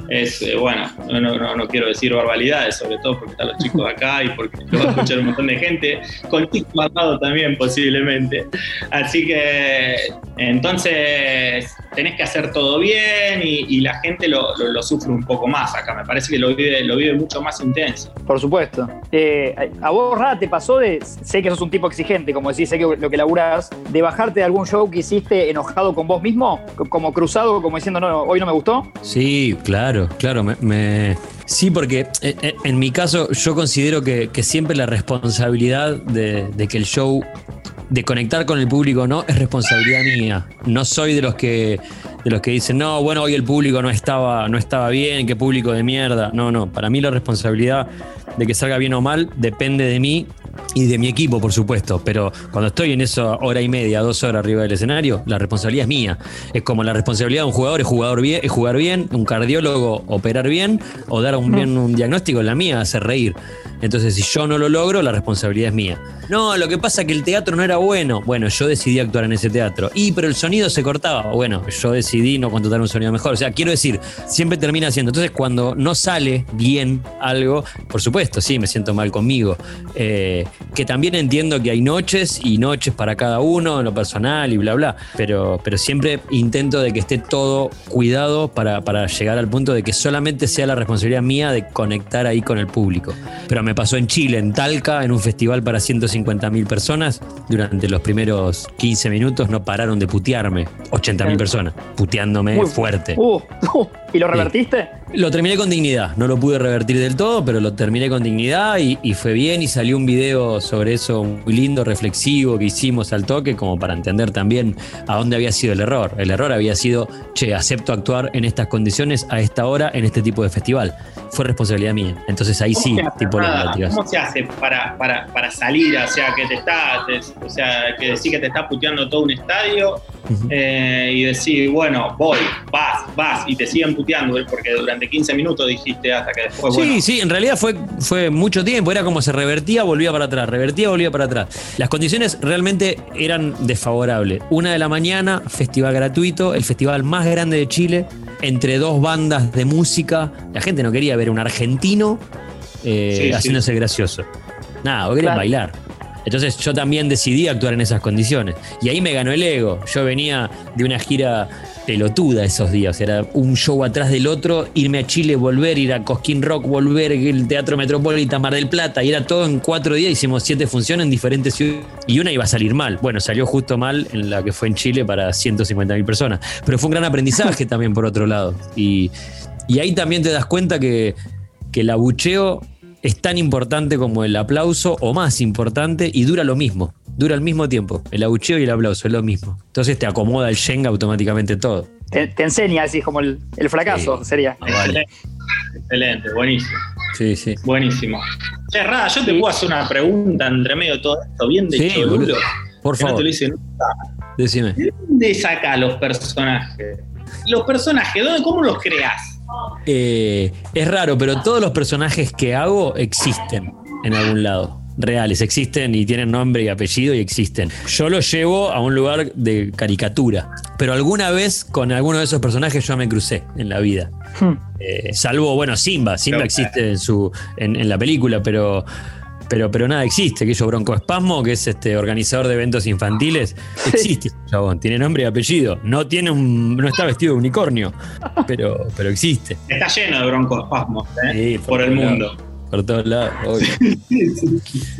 Es, eh, bueno, no, no, quiero decir barbaridades, sobre todo porque están los chicos acá y porque lo va a escuchar un montón de gente, con chicos matado también posiblemente. Así que entonces tenés que hacer todo bien y, la gente lo, lo, sufre un poco más acá. Me parece que lo vive, lo vive mucho más intenso. Por supuesto. Eh, a vos, Ra, te pasó de, sé que sos un tipo exigente, como decís, sé que lo que laburás, de bajarte de algún show que hiciste enojado con con vos mismo? Como cruzado, como diciendo, no, hoy no me gustó. Sí, claro, claro. Me, Sí, porque eh, eh, en mi caso yo considero que, siempre la responsabilidad de, que el show de conectar con el público no es responsabilidad mía. No soy de los que de los que dicen, no, bueno, hoy el público no estaba, no estaba bien, qué público de mierda. No, no, para mí la responsabilidad de que salga bien o mal depende de mí y de mi equipo, por supuesto. Pero cuando estoy en esa hora y media, dos horas arriba del escenario, la responsabilidad es mía. Es como la responsabilidad de un jugador es, jugador bien, es jugar bien, un cardiólogo operar bien o dar un, bien un diagnóstico, la mía hacer reír. Entonces, si yo no lo logro, la responsabilidad es mía. No, lo que pasa es que el teatro no era bueno. Bueno, yo decidí actuar en ese teatro. Y, pero el sonido se cortaba. Bueno, yo decidí no contratar un sonido mejor. O sea, quiero decir, siempre termina siendo. Entonces, cuando no sale bien algo, por supuesto, sí, me siento mal conmigo. Eh, que también entiendo que hay noches y noches para cada uno, en lo personal y bla, bla. Pero, pero siempre intento de que esté todo cuidado para, para llegar al punto de que solamente sea la responsabilidad mía de conectar ahí con el público. Pero me pasó en Chile, en Talca, en un festival para 150 mil personas. Durante los primeros 15 minutos no pararon de putearme. 80 mil personas, puteándome fuerte. Uh, ¿Y lo revertiste? Lo terminé con dignidad, no lo pude revertir del todo, pero lo terminé con dignidad y, y fue bien y salió un video sobre eso muy lindo, reflexivo que hicimos al toque, como para entender también a dónde había sido el error. El error había sido, che, acepto actuar en estas condiciones, a esta hora, en este tipo de festival. Fue responsabilidad mía. Entonces ahí ¿Cómo sí, hace tipo latigazos. ¿Cómo se hace para, para, para salir? O sea, que te está, te- o sea, que decir que te está puteando todo un estadio eh, y decir, bueno, voy, vas, vas, y te siguen puteando, ¿eh? porque durante 15 minutos dijiste hasta que después, Sí, bueno, sí, en realidad fue, fue mucho tiempo, era como se revertía, volvía para atrás, revertía, volvía para atrás. Las condiciones realmente eran desfavorables. Una de la mañana, festival gratuito, el festival más grande de Chile, entre dos bandas de música. La gente no quería ver un argentino eh, Sí, sí. haciéndose gracioso. Nada, vos querías Claro. bailar. Entonces yo también decidí actuar en esas condiciones. Y ahí me ganó el ego. Yo venía de una gira pelotuda esos días. Era un show atrás del otro, irme a Chile, volver, ir a Cosquín Rock, volver, el Teatro Metropolitan, Mar del Plata. Y era todo en cuatro días. Hicimos siete funciones en diferentes ciudades. Y una iba a salir mal. Bueno, salió justo mal en la que fue en Chile para 150 mil personas. Pero fue un gran aprendizaje también por otro lado. Y, y ahí también te das cuenta que, que el abucheo es tan importante como el aplauso o más importante y dura lo mismo. Dura al mismo tiempo. El abucheo y el aplauso es lo mismo. Entonces te acomoda el Shenga automáticamente todo. Te, te enseña, así como el, el fracaso, Sí. sería. Ah, vale. excelente, buenísimo, Sí, sí. buenísimo. Che, Rada, yo te Sí. puedo hacer una pregunta entre medio de todo esto, bien de Sí, cholulo, boludo. Por que no te favor, lo hice decime. ¿De dónde saca los personajes? Los personajes, ¿dónde, ¿cómo los creás? Eh, es raro, pero todos los personajes que hago existen en algún lado. Reales, existen y tienen nombre y apellido y existen. Yo los llevo a un lugar de caricatura. Pero alguna vez con alguno de esos personajes yo me crucé en la vida. Hmm. Eh, salvo, bueno, Simba. Simba existe en, su, en, en la película, pero, pero, pero nada existe. Que yo Bronco Espasmo, que es este organizador de eventos infantiles, existe. ese Chabón, tiene nombre y apellido. No tiene un, no está vestido de unicornio, pero, pero existe. Está lleno de broncoespasmos, ¿eh? Sí, por el mundo. Por todos lados, obvio.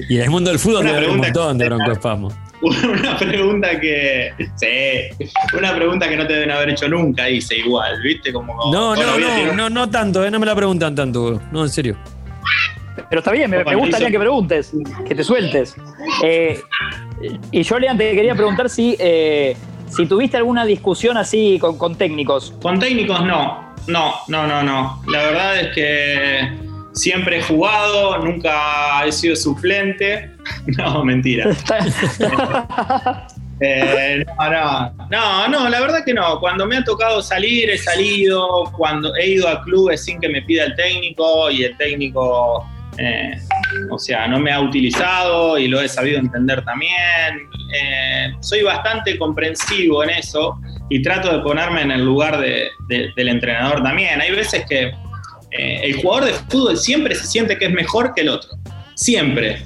Y en el mundo del fútbol haber un montón de que- broncoespasmo. Una pregunta que. Sí, una pregunta que no te deben haber hecho nunca, dice igual, ¿viste? Como, No, no, no, no, no tanto, eh, no me la preguntan tanto. No, en serio. Pero está bien, me, me gustaría que preguntes, que te sueltes. Eh, y yo, Lean, te quería preguntar si, eh, si tuviste alguna discusión así con, con técnicos. Con técnicos no, no, no, no, no. La verdad es que siempre he jugado, nunca he sido suplente. No, mentira. Eh, no, no, no, no, la verdad que no. Cuando me ha tocado salir, he salido. Cuando he ido a clubes sin que me pida el técnico y el técnico, eh, o sea, no me ha utilizado y lo he sabido entender también. Eh, soy bastante comprensivo en eso y trato de ponerme en el lugar de- de- del entrenador también. Hay veces que eh, el jugador de fútbol siempre se siente que es mejor que el otro. Siempre.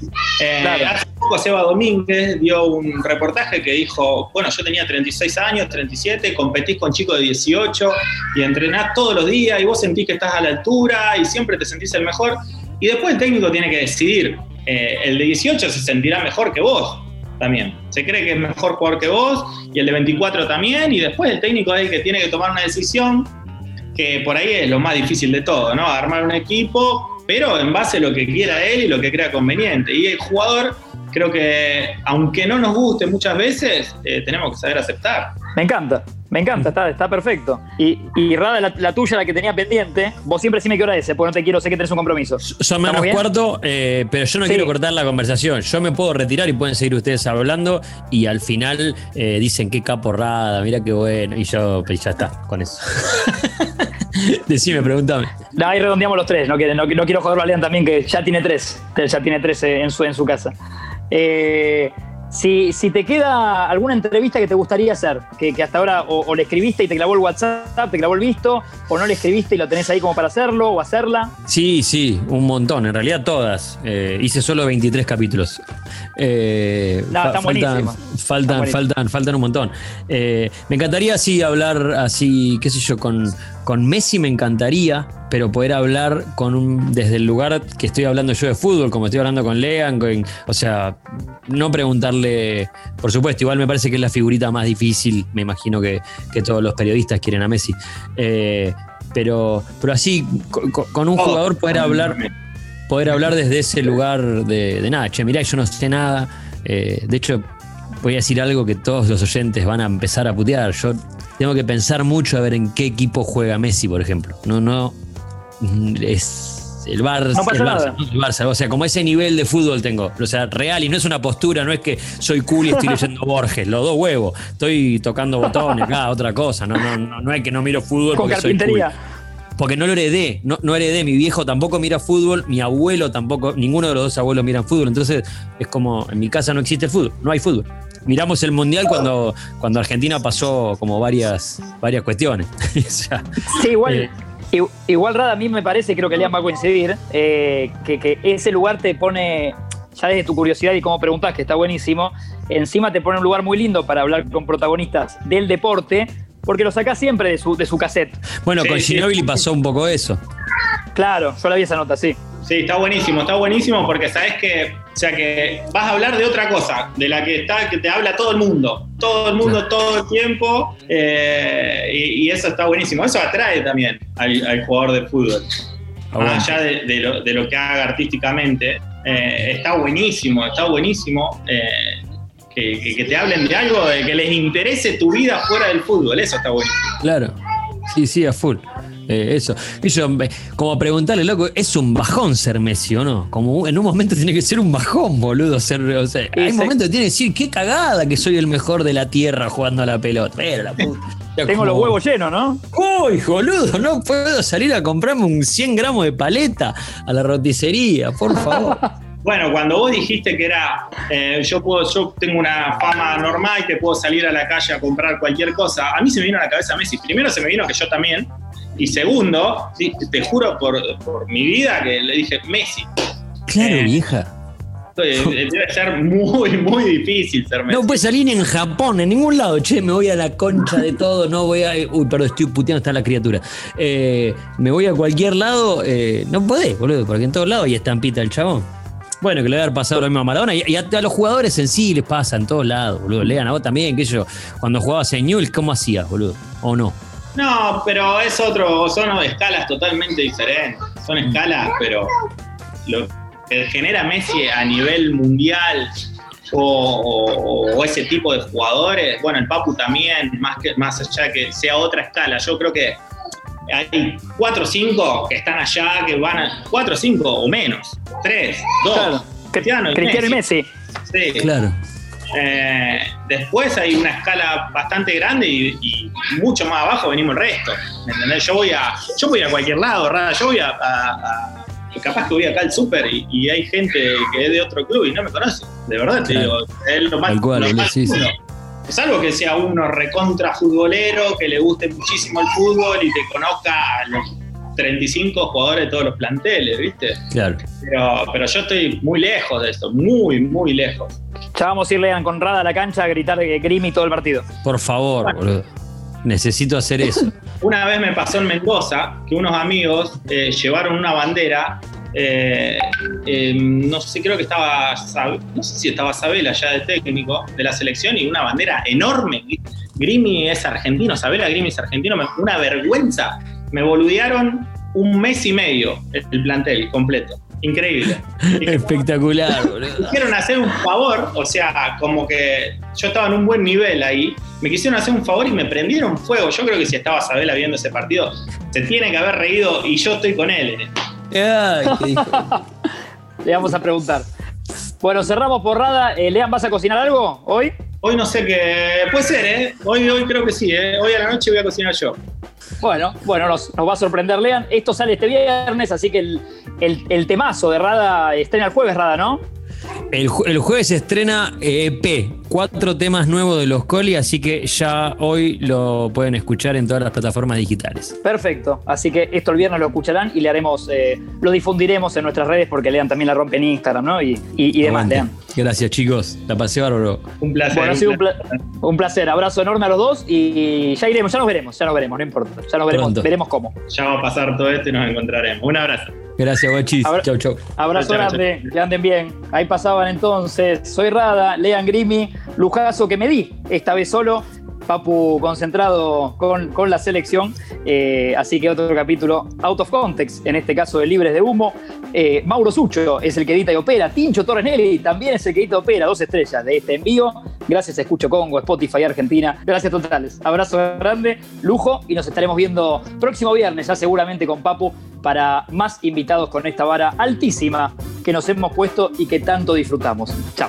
Claro. Hace poco Seba Domínguez dio un reportaje que dijo, bueno, yo tenía 36 años, 37, competís con chicos de 18 y entrenás todos los días y vos sentís que estás a la altura y siempre te sentís el mejor. Y después el técnico tiene que decidir, eh, el de 18 se sentirá mejor que vos también. Se cree que es mejor jugador que vos y el de 24 también y después el técnico es el que tiene que tomar una decisión que por ahí es lo más difícil de todo, ¿no? Armar un equipo, pero en base a lo que quiera él y lo que crea conveniente. Y el jugador, creo que, aunque no nos guste muchas veces, eh, tenemos que saber aceptar. Me encanta, me encanta, está, está perfecto. Y, y Rada, la, la tuya, la que tenía pendiente, vos siempre decime qué hora es, porque no te quiero, sé que tenés un compromiso. Son ¿Estamos menos cuarto, eh, pero yo no Sí. quiero cortar la conversación. Yo me puedo retirar y pueden seguir ustedes hablando y al final eh, dicen qué caporrada, mira qué bueno. Y yo, pues ya está, con eso. Decime, pregúntame. No, ahí redondeamos los tres, no, quiero- no, no quiero joderlo a Lean también, que ya tiene tres, ya tiene tres eh, en su, en su casa. Eh, si, si te queda alguna entrevista que te gustaría hacer, que, que hasta ahora o, o le escribiste y te clavó el WhatsApp, te clavó el visto, o no le escribiste y lo tenés ahí como para hacerlo o hacerla. Sí, sí, un montón. En realidad todas. Eh, hice solo 23 capítulos. Eh, No, están faltan, faltan, Están faltan, faltan un montón. Eh, me encantaría así hablar así, qué sé yo, con, con Messi me encantaría, pero poder hablar con un, desde el lugar que estoy hablando yo de fútbol, como estoy hablando con Lean, con- o sea, no preguntarle, por supuesto, igual me parece que es la figurita más difícil, me imagino que, que todos los periodistas quieren a Messi. Eh, pero, pero así, con, con- un jugador poder hablar poder hablar desde ese lugar de, de nada, che, mirá, yo no sé nada. Eh, de hecho, voy a decir algo que todos los oyentes van a empezar a putear. Yo tengo que pensar mucho a ver en qué equipo juega Messi, por ejemplo. No, no. Es el Barça. No el Barça. El Barça. O sea, como ese nivel de fútbol tengo. O sea, real. Y no es una postura, no es que soy cool y estoy leyendo Borges. Los dos huevos. Estoy tocando botones, acá, otra cosa. No, no, no, no es que no miro fútbol Con porque soy cool. Porque no lo heredé, no, no heredé. Mi viejo tampoco mira fútbol, mi abuelo tampoco, ninguno de los dos abuelos miran fútbol. Entonces es como, en mi casa no existe el fútbol, no hay fútbol. Miramos el mundial cuando, cuando Argentina pasó como varias, varias cuestiones. O sea, Sí, igual, Eh. igual Rada, a mí me parece, creo que Lean va a coincidir, eh, que, que ese lugar te pone, ya desde tu curiosidad y cómo preguntás, que está buenísimo, encima te pone un lugar muy lindo para hablar con protagonistas del deporte, porque lo sacás siempre de su, de su cassette. bueno, Sí, con sí. Ginóbili pasó un poco eso. Claro, yo la vi esa nota, sí. Sí, está buenísimo, está buenísimo porque sabes que, o sea que vas a hablar de otra cosa, de la que está, que te habla todo el mundo, todo el mundo, todo el tiempo, eh, y, y eso está buenísimo. Eso atrae también al, al jugador de fútbol, Aguante. más allá de, de lo, de lo que haga artísticamente. eh, está buenísimo, está buenísimo eh, que, que- que te hablen de algo, de que les interese tu vida fuera del fútbol, eso está buenísimo. Claro. Sí, sí, a full. Eh, eso. Y yo, eh, como preguntarle, loco, ¿es un bajón ser Messi o no? Como en un momento tiene que ser un bajón, boludo. Ser, o sea, hay momentos que tiene que decir, qué cagada que soy el mejor de la tierra jugando a la pelota. Pero la puta. Tengo como- los huevos llenos, ¿no? Uy, boludo, no puedo salir a comprarme un 100 gramos de paleta a la roticería, por favor. Bueno, cuando vos dijiste que era, eh, yo puedo, yo tengo una fama normal que puedo salir a la calle a comprar cualquier cosa, a mí se me vino a la cabeza Messi. Primero se me vino que yo también, y segundo, sí, te juro por, por mi vida que le dije Messi. Claro, Eh, vieja. Eh, Debe ser muy, muy difícil ser Messi. No puedes salir ni en Japón, en ningún lado. Che, me voy a la concha de todo, no voy a. Uy, perdón, estoy puteando, está la criatura. Eh, me voy a cualquier lado, eh, no podés, boludo, porque en todos lados hay estampita el chabón. Bueno, que le debe haber pasado lo mismo a Maradona. Y, y a, a los jugadores en sí les pasa en todos lados, boludo. Lean a vos también, que yo, cuando jugabas en Newell's, ¿cómo hacías, boludo? ¿O no? No, pero es otro, son escalas totalmente diferentes. Son escalas, pero lo que genera Messi a nivel mundial o, o- o ese tipo de jugadores, bueno, el Papu también, más, que, más allá que sea otra escala, yo creo que hay cuatro o cinco que están allá, que van a. cuatro o cinco o menos, tres, dos. Claro. Cristiano y Cristiano y Messi. Messi. Sí. Claro. Eh, después hay una escala bastante grande y, y mucho más abajo venimos el resto. ¿me entendés? Yo voy a, yo voy a cualquier lado, Rada, yo voy a, a- a- capaz que voy acá al súper y, y hay gente que es de otro club y no me conoce. De verdad te digo, es lo más, cual, lo más sí, sí. duro. Salvo que sea uno recontra futbolero, que le guste muchísimo el fútbol y te conozca a los 35 jugadores de todos los planteles, ¿viste? Claro. Pero, pero yo estoy muy lejos de eso, muy, muy lejos. Ya vamos a ir Lean con Rada a la cancha a gritar eh, Grimi todo el partido. Por favor, boludo. Necesito hacer eso. Una vez me pasó en Mendoza que unos amigos eh, llevaron una bandera, eh, eh, no sé, creo que estaba, no sé si estaba Sabela ya de técnico de la selección y una bandera enorme. Grimi es argentino, Sabela Grimi es argentino, me- una vergüenza. Me boludearon un mes y medio el plantel completo. Increíble. Espectacular, boludo. Me quisieron hacer un favor, o sea, como que yo estaba en un buen nivel ahí. Me quisieron hacer un favor y me prendieron fuego. Yo creo que si estaba Sabela viendo ese partido, se tiene que haber reído y yo estoy con él esto. Ay, qué. Le vamos a preguntar. Bueno, cerramos por Rada. Eh, Lean, ¿vas a cocinar algo hoy? Hoy no sé qué. Puede ser, ¿eh? Hoy, hoy creo que sí, ¿eh? Hoy a la noche voy a cocinar yo. Bueno, bueno, nos, va a sorprender, Lean. Esto sale este viernes, así que el, temazo de Rada estrena el jueves, Rada, ¿no? El, el jueves se estrena EP, cuatro temas nuevos de los Coli, así que ya hoy lo pueden escuchar en todas las plataformas digitales. Perfecto. Así que esto el viernes lo escucharán y le haremos, eh, lo difundiremos en nuestras redes porque Lean también la rompe en Instagram, ¿no? Y, y- y demás. Lean. Gracias, chicos. La pasé bárbaro. Un placer. Bueno, ha un sido un, placer. pla- un placer. Abrazo enorme a los dos y ya iremos, ya nos veremos, ya nos veremos, no importa. Ya nos veremos, Pronto. veremos cómo. Ya va a pasar todo esto y nos encontraremos. Un abrazo. Gracias, guachis. Abra- Chau, chau. Abrazo grande, que anden bien. Ahí pasaban entonces, soy Rada, Lean Grimi, lujazo que me di, esta vez solo. Papu concentrado con, con la selección, eh, así que otro capítulo out of context, en este caso de Libres de Humo. Eh, Mauro Sucho es el que edita y opera, Tincho Torres Nelly también es el que edita y opera, dos estrellas de este envío. Gracias a Escucho Congo, Spotify Argentina, gracias totales. Abrazo grande, lujo y nos estaremos viendo próximo viernes, ya seguramente con Papu, para más invitados con esta vara altísima que nos hemos puesto y que tanto disfrutamos. Chao.